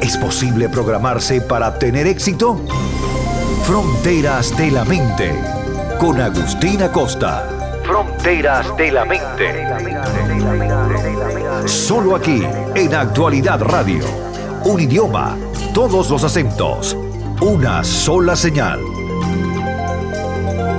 ¿Es posible programarse para tener éxito? Fronteras de la Mente, con Agustín Acosta. Fronteras de la Mente. Solo aquí, en Actualidad Radio. Un idioma, todos los acentos, una sola señal.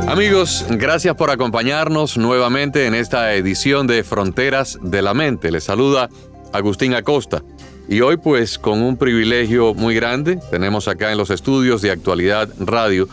Amigos, gracias por acompañarnos nuevamente en esta edición de Fronteras de la Mente. Les saluda Agustín Acosta. Y hoy pues con un privilegio muy grande, tenemos acá en los estudios de Actualidad Radio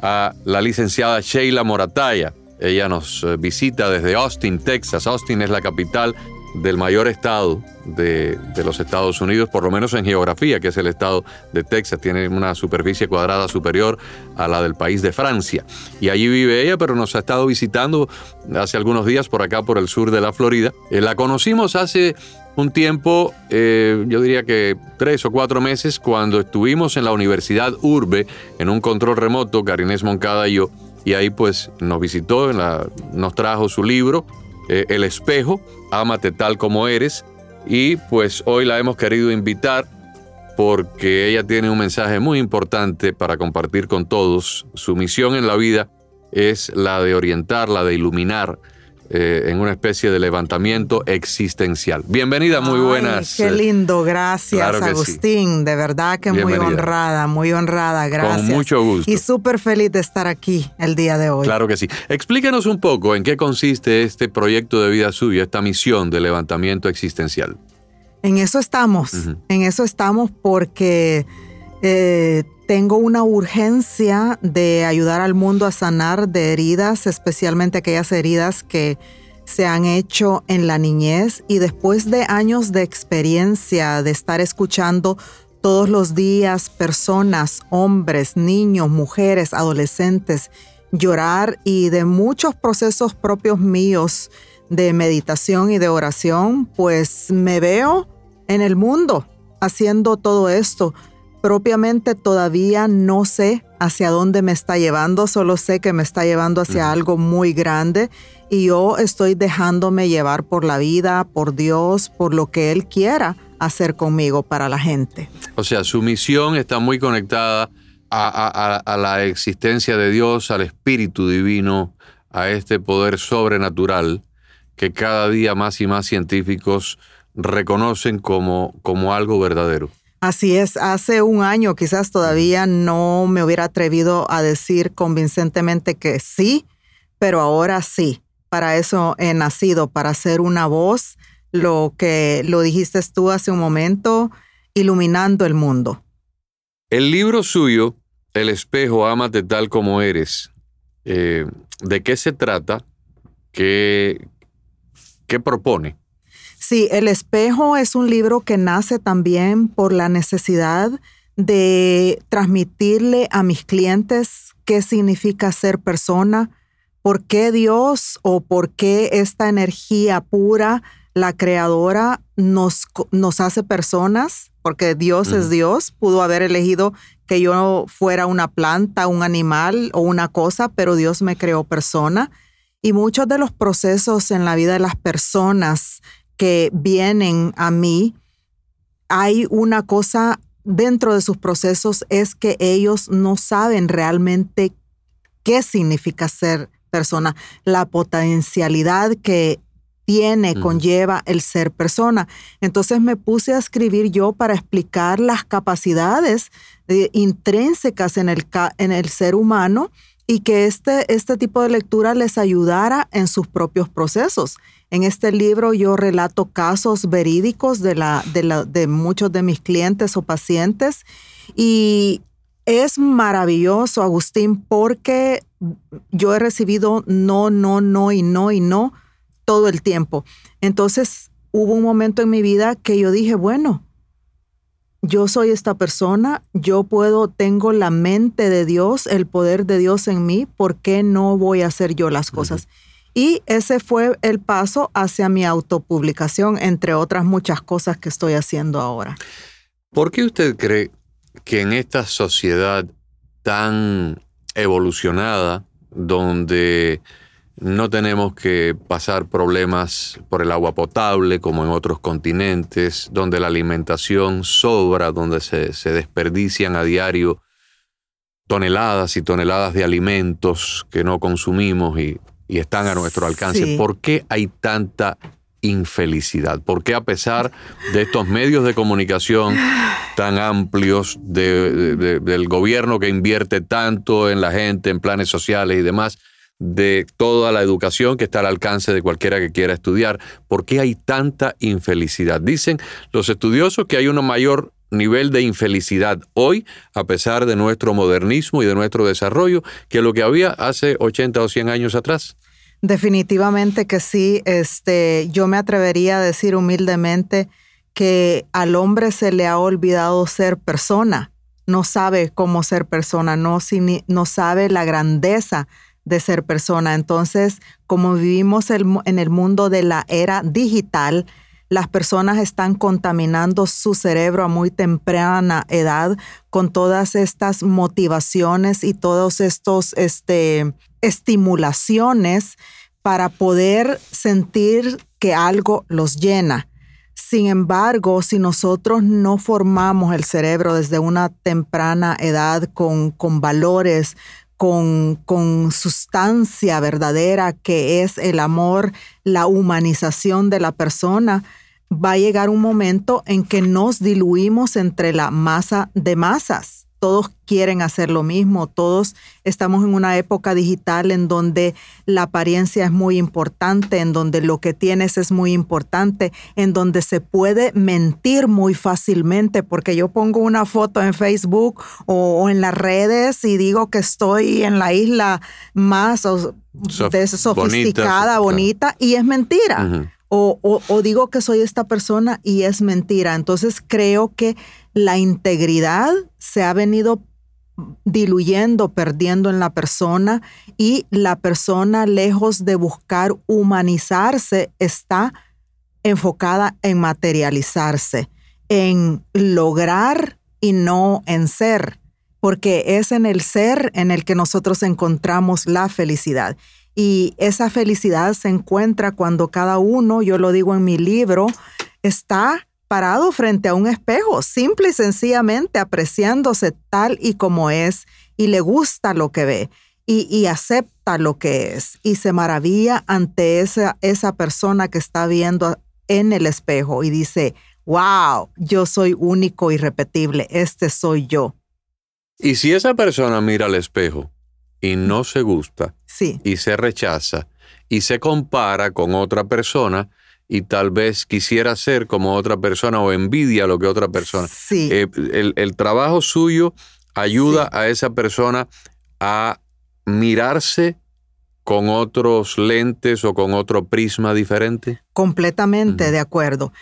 a la licenciada Sheila Morataya. Ella nos eh, visita desde Austin, Texas. Austin es la capital del mayor estado de, los Estados Unidos, por lo menos en geografía, que es el estado de Texas. Tiene una superficie cuadrada superior a la del país de Francia. Y allí vive ella, pero nos ha estado visitando hace algunos días por acá, por el sur de la Florida. Eh, la conocimos hace un tiempo, eh, yo diría que tres o cuatro meses, cuando estuvimos en la Universidad Urbe, en un control remoto, Karinés Moncada y yo, y ahí pues nos visitó, nos trajo su libro, eh, El espejo, Ámate tal como eres, y pues hoy la hemos querido invitar porque ella tiene un mensaje muy importante para compartir con todos. Su misión en la vida es la de orientar, la de iluminar eh, en una especie de levantamiento existencial. Bienvenida, muy buenas. Qué lindo, gracias Agustín, de verdad que muy honrada, muy honrada, gracias. Con mucho gusto. Y súper feliz de estar aquí el día de hoy. Claro que sí. Explíquenos un poco en qué consiste este proyecto de vida suyo, esta misión de levantamiento existencial. En eso estamos, en eso estamos porque eh, tengo una urgencia de ayudar al mundo a sanar de heridas, especialmente aquellas heridas que se han hecho en la niñez. Y después de años de experiencia, de estar escuchando todos los días personas, hombres, niños, mujeres, adolescentes, llorar y de muchos procesos propios míos de meditación y de oración, pues me veo en el mundo haciendo todo esto propiamente todavía no sé hacia dónde me está llevando, solo sé que me está llevando hacia algo muy grande y yo estoy dejándome llevar por la vida, por Dios, por lo que Él quiera hacer conmigo para la gente. O sea, su misión está muy conectada a, la existencia de Dios, al Espíritu Divino, a este poder sobrenatural que cada día más y más científicos reconocen como, como algo verdadero. Así es, hace un año quizás todavía no me hubiera atrevido a decir convincentemente que sí, pero ahora sí. Para eso he nacido, para ser una voz, lo que lo dijiste tú hace un momento, iluminando el mundo. El libro suyo, El espejo, ámate tal como eres, eh, ¿de qué se trata? ¿Qué, qué propone? Sí, El espejo es un libro que nace también por la necesidad de transmitirle a mis clientes qué significa ser persona, por qué Dios o por qué esta energía pura, la creadora, nos, nos hace personas, porque Dios es Dios, pudo haber elegido que yo fuera una planta, un animal o una cosa, pero Dios me creó persona. Y muchos de los procesos en la vida de las personas, que vienen a mí, hay una cosa dentro de sus procesos es que ellos no saben realmente qué significa ser persona, la potencialidad que tiene, conlleva el ser persona. Entonces me puse a escribir yo para explicar las capacidades eh, intrínsecas en el, en el ser humano y que este, este tipo de lectura les ayudara en sus propios procesos. En este libro yo relato casos verídicos de, la, de, de muchos de mis clientes o pacientes y es maravilloso, Agustín, porque yo he recibido no, no, no y no y no todo el tiempo. Entonces hubo un momento en mi vida que yo dije, bueno, yo soy esta persona, yo puedo, tengo la mente de Dios, el poder de Dios en mí, ¿por qué no voy a hacer yo las cosas? Y ese fue el paso hacia mi autopublicación, entre otras muchas cosas que estoy haciendo ahora. ¿Por qué usted cree que en esta sociedad tan evolucionada, donde no tenemos que pasar problemas por el agua potable como en otros continentes, donde la alimentación sobra, donde se, desperdician a diario toneladas y toneladas de alimentos que no consumimos y, están a nuestro alcance. ¿Por qué hay tanta infelicidad? ¿Por qué a pesar de estos medios de comunicación tan amplios, del gobierno que invierte tanto en la gente, en planes sociales y demás, de toda la educación que está al alcance de cualquiera que quiera estudiar. ¿Por qué hay tanta infelicidad? Dicen los estudiosos que hay un mayor nivel de infelicidad hoy, a pesar de nuestro modernismo y de nuestro desarrollo, que lo que había hace 80 o 100 años atrás. Definitivamente que sí. Este, yo me atrevería a decir humildemente que al hombre se le ha olvidado ser persona. No sabe cómo ser persona, no, no sabe la grandeza de ser persona. Entonces, como vivimos en el mundo de la era digital, las personas están contaminando su cerebro a muy temprana edad con todas estas motivaciones y todos estos este, estimulaciones para poder sentir que algo los llena. Sin embargo, si nosotros no formamos el cerebro desde una temprana edad con, con valores, con, sustancia verdadera que es el amor, la humanización de la persona, va a llegar un momento en que nos diluimos entre la masa de masas todos quieren hacer lo mismo, todos estamos en una época digital en donde la apariencia es muy importante, en donde lo que tienes es muy importante, en donde se puede mentir muy fácilmente, porque yo pongo una foto en Facebook o, en las redes y digo que estoy en la isla más sofisticada, bonita, y es mentira. o digo que soy esta persona y es mentira. Entonces creo que la integridad se ha venido diluyendo, perdiendo en la persona y la persona, lejos de buscar humanizarse, está enfocada en materializarse, en lograr y no en ser, porque es en el ser en el que nosotros encontramos la felicidad. Y esa felicidad se encuentra cuando cada uno, yo lo digo en mi libro, está parado frente a un espejo, simple y sencillamente apreciándose tal y como es y le gusta lo que ve y, acepta lo que es y se maravilla ante esa, esa persona que está viendo en el espejo y dice, wow, yo soy único y repetible, este soy yo. Y si esa persona mira al espejo y no se gusta sí. y se rechaza y se compara con otra persona, y tal vez quisiera ser como otra persona o envidia lo que otra persona. Sí. Eh, el, trabajo suyo ayuda a esa persona a mirarse con otros lentes o con otro prisma diferente. Completamente de acuerdo.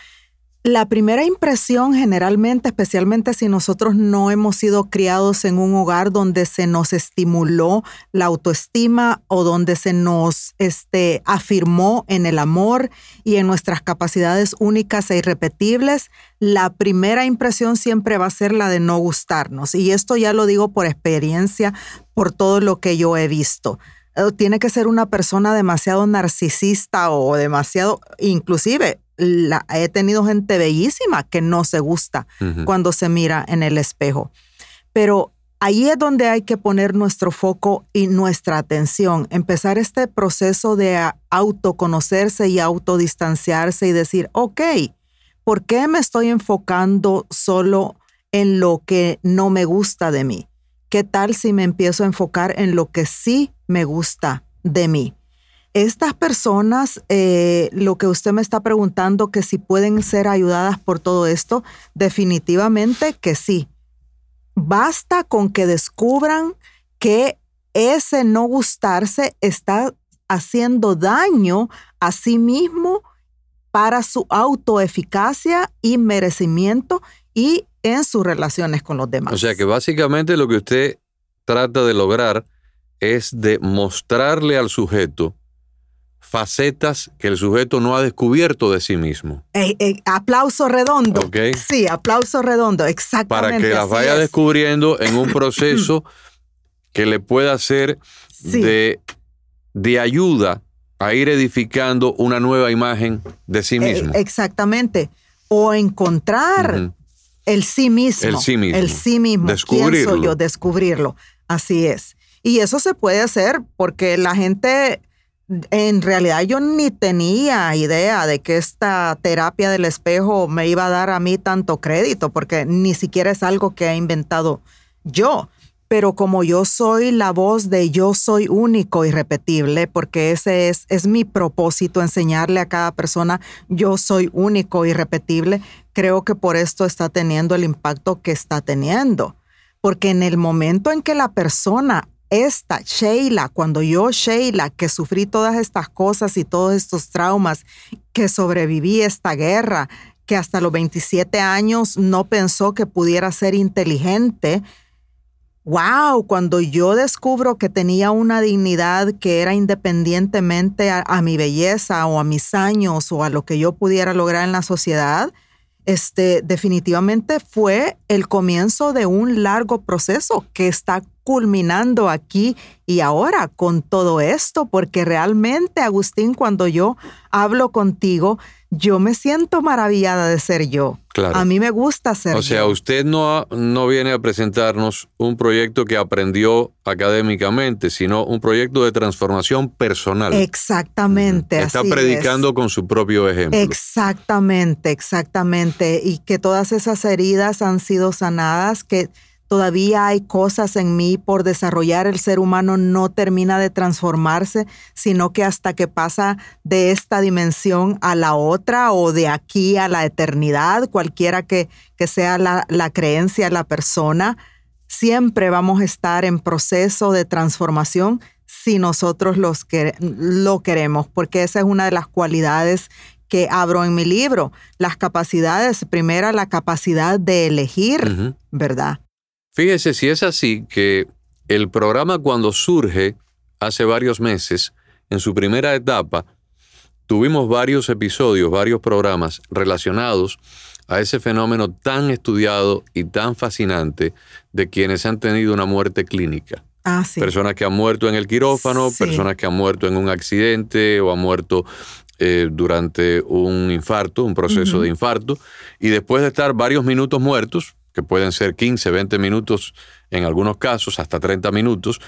La primera impresión generalmente, especialmente si nosotros no hemos sido criados en un hogar donde se nos estimuló la autoestima o donde se nos este, afirmó en el amor y en nuestras capacidades únicas e irrepetibles, la primera impresión siempre va a ser la de no gustarnos. Y esto ya lo digo por experiencia, por todo lo que yo he visto eh, tiene que ser una persona demasiado narcisista o demasiado, inclusive he tenido gente bellísima que no se gusta cuando se mira en el espejo. Pero ahí es donde hay que poner nuestro foco y nuestra atención, empezar este proceso de autoconocerse y autodistanciarse y decir, ok, ¿por qué me estoy enfocando solo en lo que no me gusta de mí? ¿Qué tal si me empiezo a enfocar en lo que sí me gusta de mí? Estas personas, eh, lo que usted me está preguntando, que si pueden ser ayudadas por todo esto, definitivamente que sí. Basta con que descubran que ese no gustarse está haciendo daño a sí mismo para su autoeficacia y merecimiento y en sus relaciones con los demás. O sea que básicamente lo que usted trata de lograr es de mostrarle al sujeto facetas que el sujeto no ha descubierto de sí mismo. Eh, eh, aplauso redondo. Sí, aplauso redondo, exactamente. Para que las vaya descubriendo en un proceso que le pueda ser de, de ayuda a ir edificando una nueva imagen de sí eh, mismo. exactamente. O encontrar el sí mismo. El sí mismo. El sí mismo. Descubrirlo. yo? Descubrirlo. Así es. Y eso se puede hacer porque la gente, en realidad yo ni tenía idea de que esta terapia del espejo me iba a dar a mí tanto crédito, porque ni siquiera es algo que he inventado yo pero como yo soy la voz de yo soy único y repetible, porque ese es, es mi propósito, enseñarle a cada persona yo soy único y repetible, creo que por esto está teniendo el impacto que está teniendo. Porque en el momento en que la persona, esta Sheila, cuando yo Sheila, que sufrí todas estas cosas y todos estos traumas, que sobreviví esta guerra, que hasta los 27 años no pensó que pudiera ser inteligente, wow, cuando yo descubro que tenía una dignidad que era independientemente a, mi belleza o a mis años o a lo que yo pudiera lograr en la sociedad, este, definitivamente fue el comienzo de un largo proceso que está culminando aquí y ahora con todo esto, porque realmente, Agustín, cuando yo hablo contigo, yo me siento maravillada de ser yo. Claro. A mí me gusta ser yo. O sea, usted no, no viene a presentarnos un proyecto que aprendió académicamente, sino un proyecto de transformación personal. Exactamente. Está predicando con su propio ejemplo. Exactamente, exactamente. Y que todas esas heridas han sido sanadas, que Todavía hay cosas en mí por desarrollar. El ser humano no termina de transformarse, sino que hasta que pasa de esta dimensión a la otra o de aquí a la eternidad, cualquiera que, que sea la, la creencia la persona, siempre vamos a estar en proceso de transformación si nosotros los que, lo queremos, porque esa es una de las cualidades que abro en mi libro. Las capacidades, primera la capacidad de elegir, ¿verdad? Fíjese si es así que el programa cuando surge hace varios meses, en su primera etapa, tuvimos varios episodios, varios programas relacionados a ese fenómeno tan estudiado y tan fascinante de quienes han tenido una muerte clínica. Ah, personas que han muerto en el quirófano, personas que han muerto en un accidente o han muerto eh, durante un infarto, un proceso de infarto, y después de estar varios minutos muertos, que pueden ser 15, 20 minutos, en algunos casos hasta 30 minutos,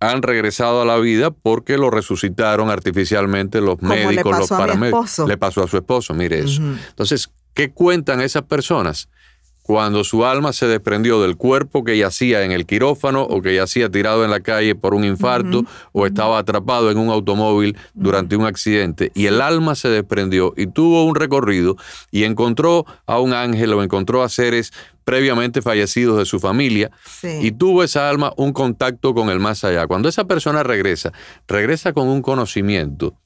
han regresado a la vida porque lo resucitaron artificialmente los médicos, los paramédicos. Le pasó a su esposo, mire eso. Entonces, ¿qué cuentan esas personas? cuando su alma se desprendió del cuerpo que yacía en el quirófano o que yacía tirado en la calle por un infarto o estaba atrapado en un automóvil durante un accidente y el alma se desprendió y tuvo un recorrido y encontró a un ángel o encontró a seres previamente fallecidos de su familia y tuvo esa alma un contacto con el más allá. Cuando esa persona regresa, regresa con un conocimiento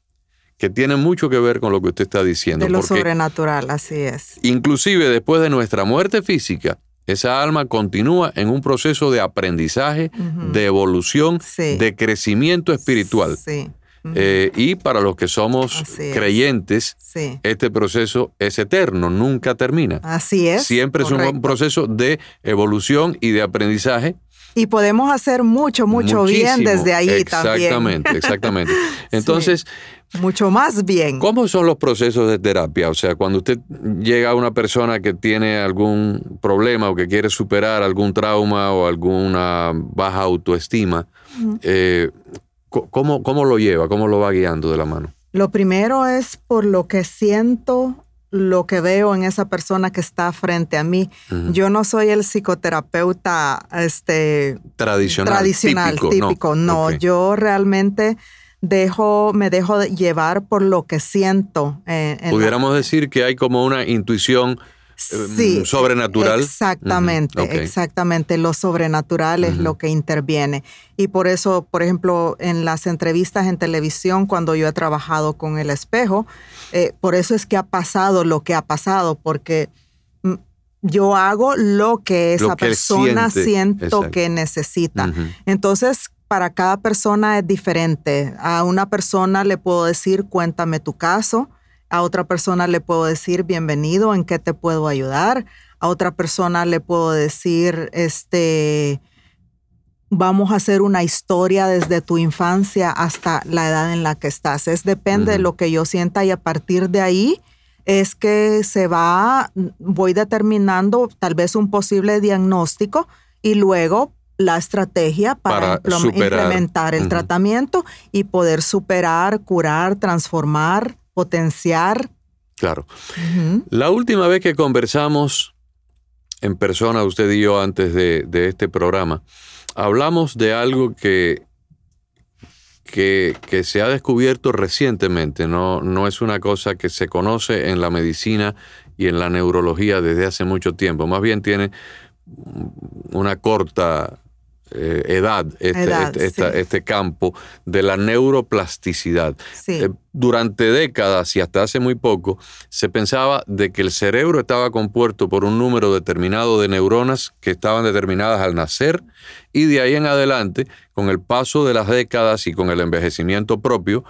que tiene mucho que ver con lo que usted está diciendo. De lo sobrenatural, así es. Inclusive después de nuestra muerte física, esa alma continúa en un proceso de aprendizaje, de evolución, de crecimiento espiritual. Sí. Eh, y para los que somos creyentes, este proceso es eterno, nunca termina. Así es. Siempre es un proceso de evolución y de aprendizaje y podemos hacer mucho, mucho bien desde ahí también. Exactamente, exactamente. Entonces, mucho más bien. ¿Cómo son los procesos de terapia? O sea, cuando usted llega a una persona que tiene algún problema o que quiere superar algún trauma o alguna baja autoestima, eh, ¿cómo, ¿cómo lo lleva? ¿Cómo lo va guiando de la mano? Lo primero es por lo que siento lo que veo en esa persona que está frente a mí. Yo no soy el psicoterapeuta este, tradicional, tradicional típico. No, yo realmente dejo, me dejo llevar por lo que siento. Eh, Pudiéramos decir que hay como una intuición eh, sobrenatural. Exactamente, exactamente. Lo sobrenatural es lo que interviene. Y por eso, por ejemplo, en las entrevistas en televisión, cuando yo he trabajado con el espejo, eh, por eso es que ha pasado lo que ha pasado, porque mm, yo hago lo que esa persona siento que necesita. Entonces, para cada persona es diferente. A una persona le puedo decir, cuéntame tu caso. A otra persona le puedo decir, bienvenido, ¿en qué te puedo ayudar? A otra persona le puedo decir, este, vamos a hacer una historia desde tu infancia hasta la edad en la que estás. Es depende de lo que yo sienta y a partir de ahí es que se va, voy determinando tal vez un posible diagnóstico y luego la estrategia para, implementar el tratamiento y poder superar, curar, transformar, potenciar. Claro. La última vez que conversamos en persona, usted y yo, antes de, este programa, hablamos de algo que, que, que, se ha descubierto recientemente, no, no es una cosa que se conoce en la medicina y en la neurología desde hace mucho tiempo, más bien tiene una corta eh, edad, este, este, este, campo de la neuroplasticidad. Eh, durante décadas y hasta hace muy poco se pensaba de que el cerebro estaba compuesto por un número determinado de neuronas que estaban determinadas al nacer y de ahí en adelante, con el paso de las décadas y con el envejecimiento propio,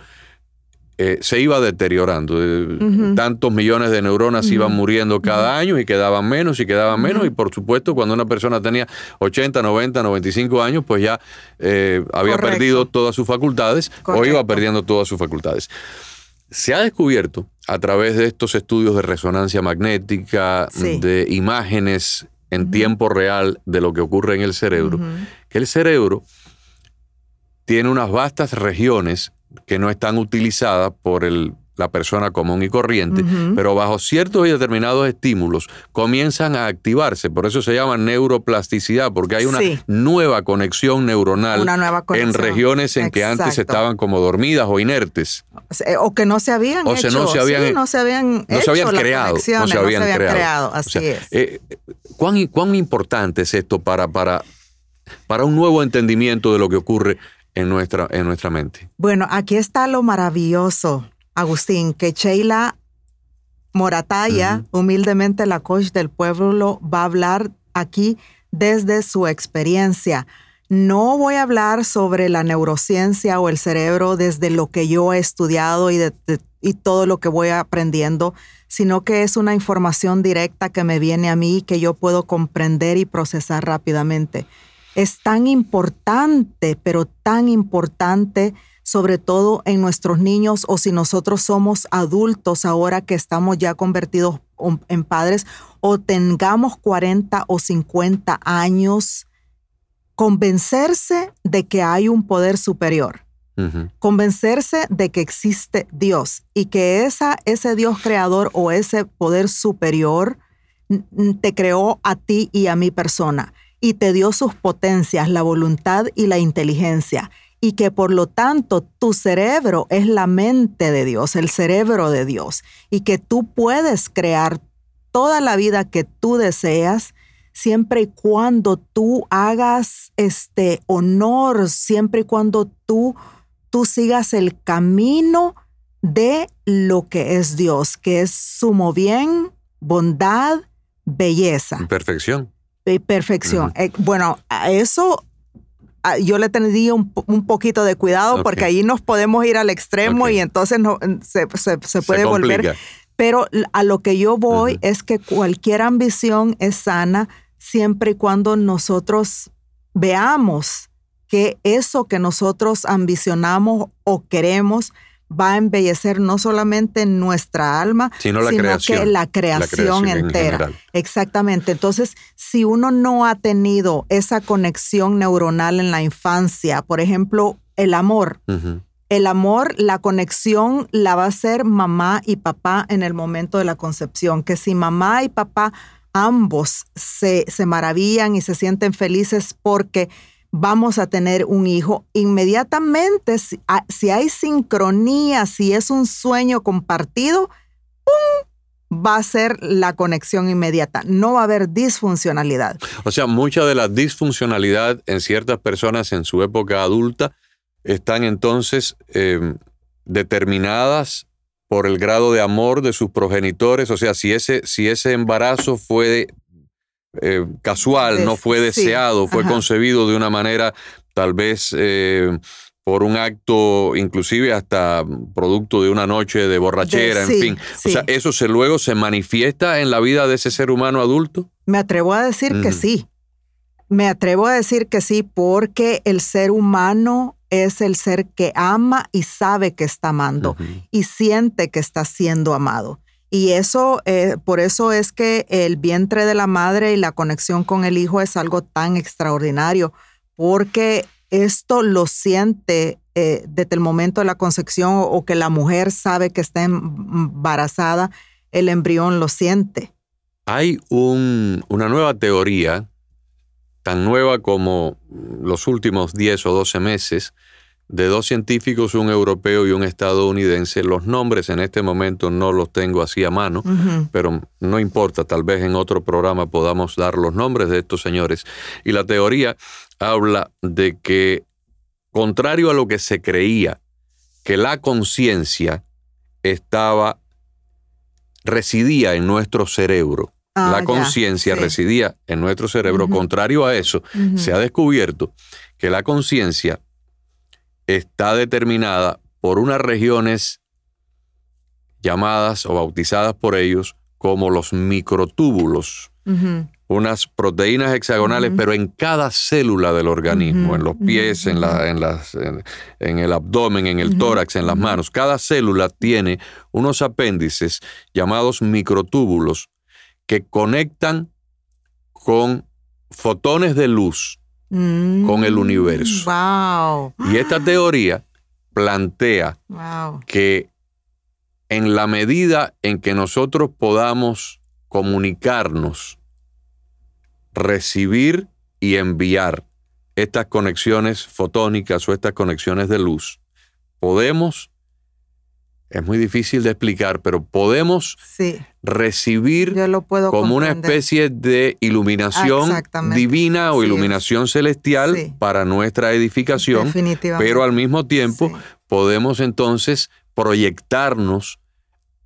eh, se iba deteriorando. Eh, tantos millones de neuronas iban muriendo cada año y quedaban menos y quedaban menos. Y por supuesto, cuando una persona tenía 80, 90, 95 años, pues ya eh, había perdido todas sus facultades o iba perdiendo todas sus facultades. Se ha descubierto a través de estos estudios de resonancia magnética, de imágenes en tiempo real de lo que ocurre en el cerebro, que el cerebro tiene unas vastas regiones que no están utilizadas por el, la persona común y corriente, pero bajo ciertos y determinados estímulos comienzan a activarse. Por eso se llama neuroplasticidad, porque hay una nueva conexión neuronal en regiones en que antes estaban como dormidas o inertes. O que no se habían hecho. no se habían, no se habían, no se habían creado. No se habían, creado. Así es. Eh, ¿cuán, ¿Cuán importante es esto para, para, para un nuevo entendimiento de lo que ocurre en nuestra, en nuestra mente. Bueno, aquí está lo maravilloso, Agustín, que Sheila Morataya, humildemente la coach del pueblo, va a hablar aquí desde su experiencia. No voy a hablar sobre la neurociencia o el cerebro desde lo que yo he estudiado y, y todo lo que voy aprendiendo, sino que es una información directa que me viene a mí que yo puedo comprender y procesar rápidamente es tan importante, pero tan importante, sobre todo en nuestros niños o si nosotros somos adultos ahora que estamos ya convertidos en padres o tengamos 40 o 50 años, convencerse de que hay un poder superior. Convencerse de que existe Dios y que esa, ese Dios creador o ese poder superior te creó a ti y a mi persona y te dio sus potencias, la voluntad y la inteligencia, y que por lo tanto tu cerebro es la mente de Dios, el cerebro de Dios, y que tú puedes crear toda la vida que tú deseas siempre y cuando tú hagas este honor, siempre y cuando tú tú sigas el camino de lo que es Dios, que es sumo bien, bondad, belleza. Perfección perfección. Eh, bueno, a eso yo le tendría un, poquito de cuidado porque ahí nos podemos ir al extremo y entonces no, se, puede volver. Pero a lo que yo voy es que cualquier ambición es sana siempre y cuando nosotros veamos que eso que nosotros ambicionamos o queremos va a embellecer no solamente nuestra alma, sino, la creación, que la creación, entera. Exactamente. Entonces, si uno no ha tenido esa conexión neuronal en la infancia, por ejemplo, el amor. El amor, la conexión la va a hacer mamá y papá en el momento de la concepción. Que si mamá y papá ambos se, se maravillan y se sienten felices porque vamos a tener un hijo, inmediatamente, si, hay sincronía, si es un sueño compartido, ¡pum! va a ser la conexión inmediata. No va a haber disfuncionalidad. O sea, mucha de la disfuncionalidad en ciertas personas en su época adulta están entonces em, determinadas por el grado de amor de sus progenitores. O sea, si ese, si ese embarazo fue eh, casual, no fue deseado, fue concebido de una manera tal vez eh, por un acto, inclusive hasta producto de una noche de borrachera, en fin. O sea, ¿eso se, luego se manifiesta en la vida de ese ser humano adulto? Me atrevo a decir que sí. Me atrevo a decir que sí porque el ser humano es el ser que ama y sabe que está amando y siente que está siendo amado. Y eso, eh, por eso es que el vientre de la madre y la conexión con el hijo es algo tan extraordinario, porque esto lo siente eh, desde el momento de la concepción o, que la mujer sabe que está embarazada, el embrión lo siente. Hay una nueva teoría, tan nueva como los últimos 10 o 12 meses, de dos científicos, un europeo y un estadounidense. Los nombres en este momento no los tengo así a mano, pero no importa, tal vez en otro programa podamos dar los nombres de estos señores. Y la teoría habla de que, contrario a lo que se creía, que la conciencia estaba, residía en nuestro cerebro. Ah, la conciencia residía en nuestro cerebro. Contrario a eso, se ha descubierto que la conciencia está determinada por unas regiones llamadas o bautizadas por ellos como los microtúbulos, unas proteínas hexagonales, pero en cada célula del organismo, en los pies, en, la, en, las, en, el abdomen, en el tórax, en las manos. Cada célula tiene unos apéndices llamados microtúbulos que conectan con fotones de luz con el universo. Mm, y esta teoría plantea que en la medida en que nosotros podamos comunicarnos, recibir y enviar estas conexiones fotónicas o estas conexiones de luz, podemos es muy difícil de explicar, pero podemos recibir como una especie de iluminación divina o iluminación celestial para nuestra edificación, pero al mismo tiempo podemos entonces proyectarnos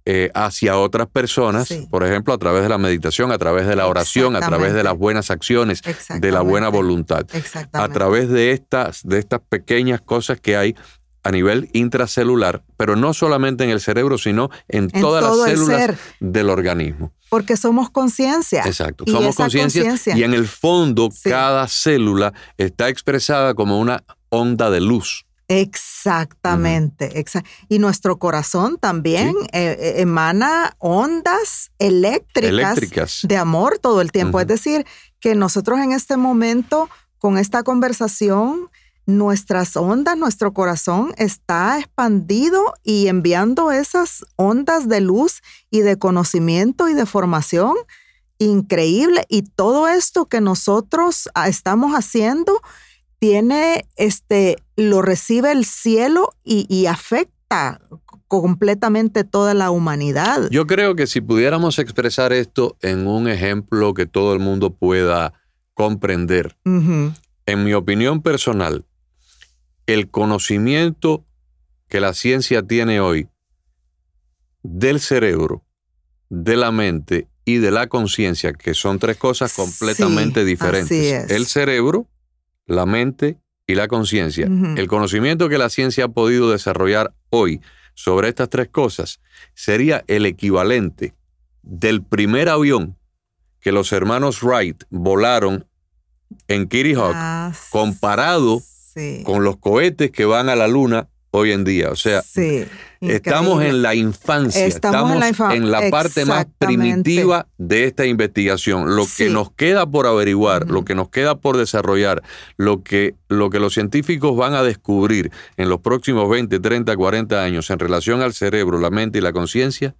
eh, hacia otras personas, por ejemplo, a través de la meditación, a través de la oración, a través de las buenas acciones, de la buena voluntad, a través de estas, de estas pequeñas cosas que hay a nivel intracelular, pero no solamente en el cerebro, sino en, todas las células del organismo. Porque somos conciencia. Exacto, somos conciencia y en el fondo cada célula está expresada como una onda de luz. Exactamente, y nuestro corazón también eh, eh, emana ondas eléctricas, de amor todo el tiempo. Es decir, que nosotros en este momento, con esta conversación, nuestras ondas, nuestro corazón está expandido y enviando esas ondas de luz y de conocimiento y de formación increíble. Y todo esto que nosotros ah, estamos haciendo tiene, este, lo recibe el cielo y, y afecta completamente toda la humanidad. Yo creo que si pudiéramos expresar esto en un ejemplo que todo el mundo pueda comprender, en mi opinión personal, el conocimiento que la ciencia tiene hoy del cerebro, de la mente y de la conciencia, que son tres cosas completamente diferentes. El cerebro, la mente y la conciencia. El conocimiento que la ciencia ha podido desarrollar hoy sobre estas tres cosas sería el equivalente del primer avión que los hermanos Wright volaron en Kitty Hawk ah, comparado con los cohetes que van a la luna hoy en día. O sea, estamos en la infancia, estamos, en, la parte más primitiva de esta investigación. Lo que nos queda por averiguar, lo que nos queda por desarrollar, lo que, lo que los científicos van a descubrir en los próximos 20, 30, 40 años en relación al cerebro, la mente y la conciencia,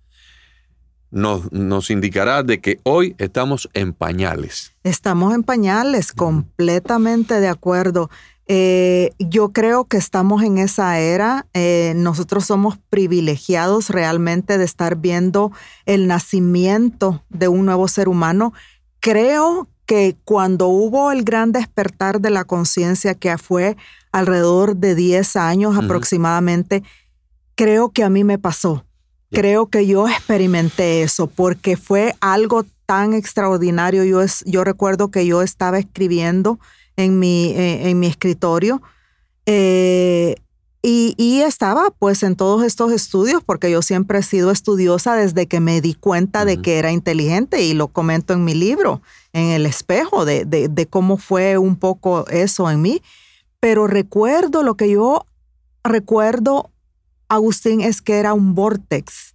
nos, nos, indicará de que hoy estamos en pañales. Estamos en pañales, completamente de acuerdo. Eh, yo creo que estamos en esa era. Eh, nosotros somos privilegiados realmente de estar viendo el nacimiento de un nuevo ser humano. Creo que cuando hubo el gran despertar de la conciencia, que fue alrededor de 10 años aproximadamente, creo que a mí me pasó. Creo que yo experimenté eso porque fue algo tan extraordinario. Yo, es, yo recuerdo que yo estaba escribiendo en mi, eh, en mi escritorio eh, y, estaba pues en todos estos estudios porque yo siempre he sido estudiosa desde que me di cuenta de que era inteligente y lo comento en mi libro, en el espejo, de, de, cómo fue un poco eso en mí. Pero recuerdo lo que yo recuerdo, Agustín, es que era un vortex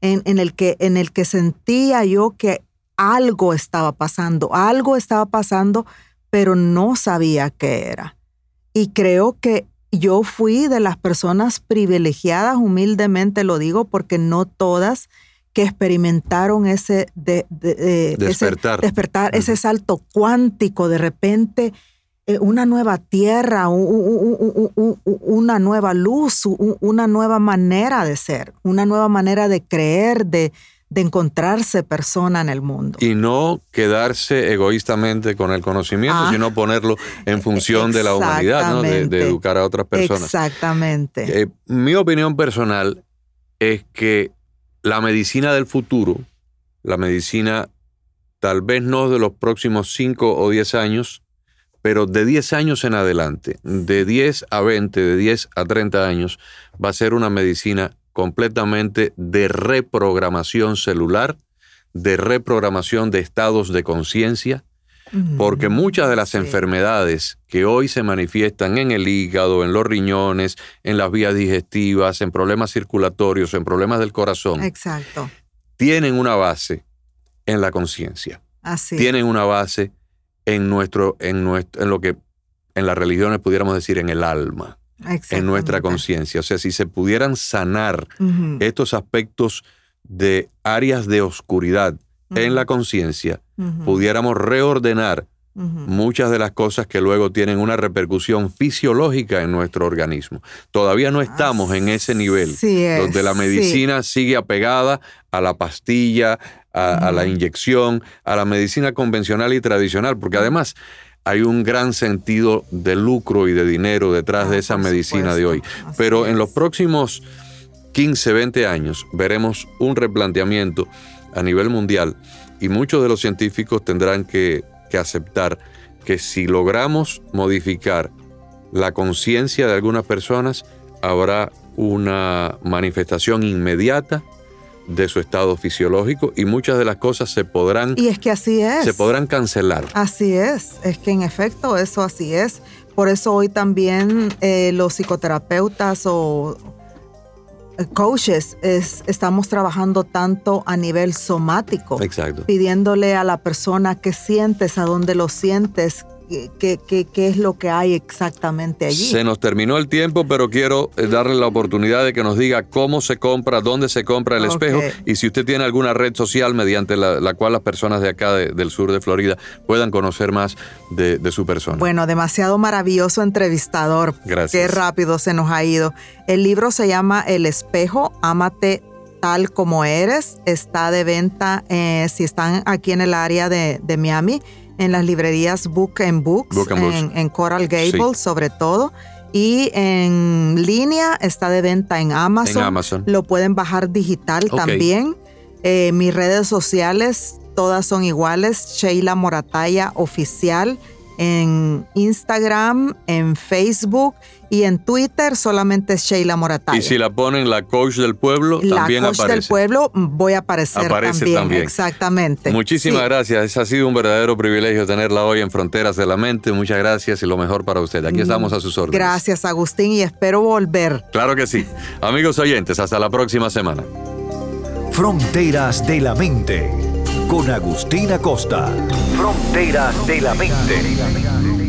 en, en, el que, en el que sentía yo que algo estaba pasando, algo estaba pasando, pero no sabía qué era. Y creo que yo fui de las personas privilegiadas, humildemente lo digo, porque no todas que experimentaron ese, de, despertar, ese, despertar ese salto cuántico, de repente eh, una nueva tierra, una nueva luz, una nueva manera de ser, una nueva manera de creer, de, de encontrarse persona en el mundo. Y no quedarse egoístamente con el conocimiento, ah. sino ponerlo en función de la humanidad, ¿no? de, educar a otras personas. Exactamente. Eh, mi opinión personal es que la medicina del futuro, la medicina tal vez no de los próximos 5 o 10 años, pero de 10 años en adelante, de 10 a 20, de 10 a 30 años, va a ser una medicina completamente de reprogramación celular, de reprogramación de estados de conciencia, porque muchas de las enfermedades que hoy se manifiestan en el hígado, en los riñones, en las vías digestivas, en problemas circulatorios, en problemas del corazón, Exacto. tienen una base en la conciencia. Tienen una base en nuestro, en nuestro, en lo que en las religiones pudiéramos decir en el alma en nuestra conciencia. O sea, si se pudieran sanar estos aspectos de áreas de oscuridad en la conciencia, pudiéramos reordenar muchas de las cosas que luego tienen una repercusión fisiológica en nuestro organismo. Todavía no estamos en ese nivel donde la medicina sigue apegada a la pastilla, a la inyección, a la medicina convencional y tradicional, porque además hay un gran sentido de lucro y de dinero detrás de ah, esa medicina de hoy. Pero en los próximos 15, 20 años veremos un replanteamiento a nivel mundial y muchos de los científicos tendrán que, aceptar que si logramos modificar la conciencia de algunas personas, habrá una manifestación inmediata de su estado fisiológico y muchas de las cosas se podrán y es que así es. se podrán cancelar. Así es es que en efecto eso así es. Por eso hoy también eh, los psicoterapeutas o eh, coaches estamos trabajando tanto a nivel somático Exacto. pidiéndole a la persona qué sientes a dónde lo sientes qué, qué, es lo que hay exactamente allí. Se nos terminó el tiempo, pero quiero eh, darle la oportunidad de que nos diga cómo se compra, dónde se compra el espejo y si usted tiene alguna red social mediante la, cual las personas de acá del sur de Florida puedan conocer más de, de, su persona. Bueno, demasiado maravilloso entrevistador. Gracias. Qué rápido se nos ha ido. El libro se llama El espejo, ámate tal como eres. Está de venta eh, si están aquí en el área de, de Miami en las librerías Book and Books, en, Coral Gables sobre todo. Y en línea está de venta en Amazon. Lo pueden bajar digital también. Eh, mis redes sociales, todas son iguales. Sheila Morataya Oficial en Instagram, en Facebook y en Twitter solamente es Sheila Morataya. Y si la ponen la coach del pueblo, también aparece. La coach del pueblo voy a aparecer aparece también, Exactamente. Muchísimas gracias. Ha sido un verdadero privilegio tenerla hoy en Fronteras de la Mente. Muchas gracias y lo mejor para usted. Aquí mm, estamos a sus órdenes. Gracias, Agustín, y espero volver. Claro que sí. Amigos oyentes, hasta la próxima semana. Fronteras de la Mente con Agustín Acosta. Fronteras de la Mente.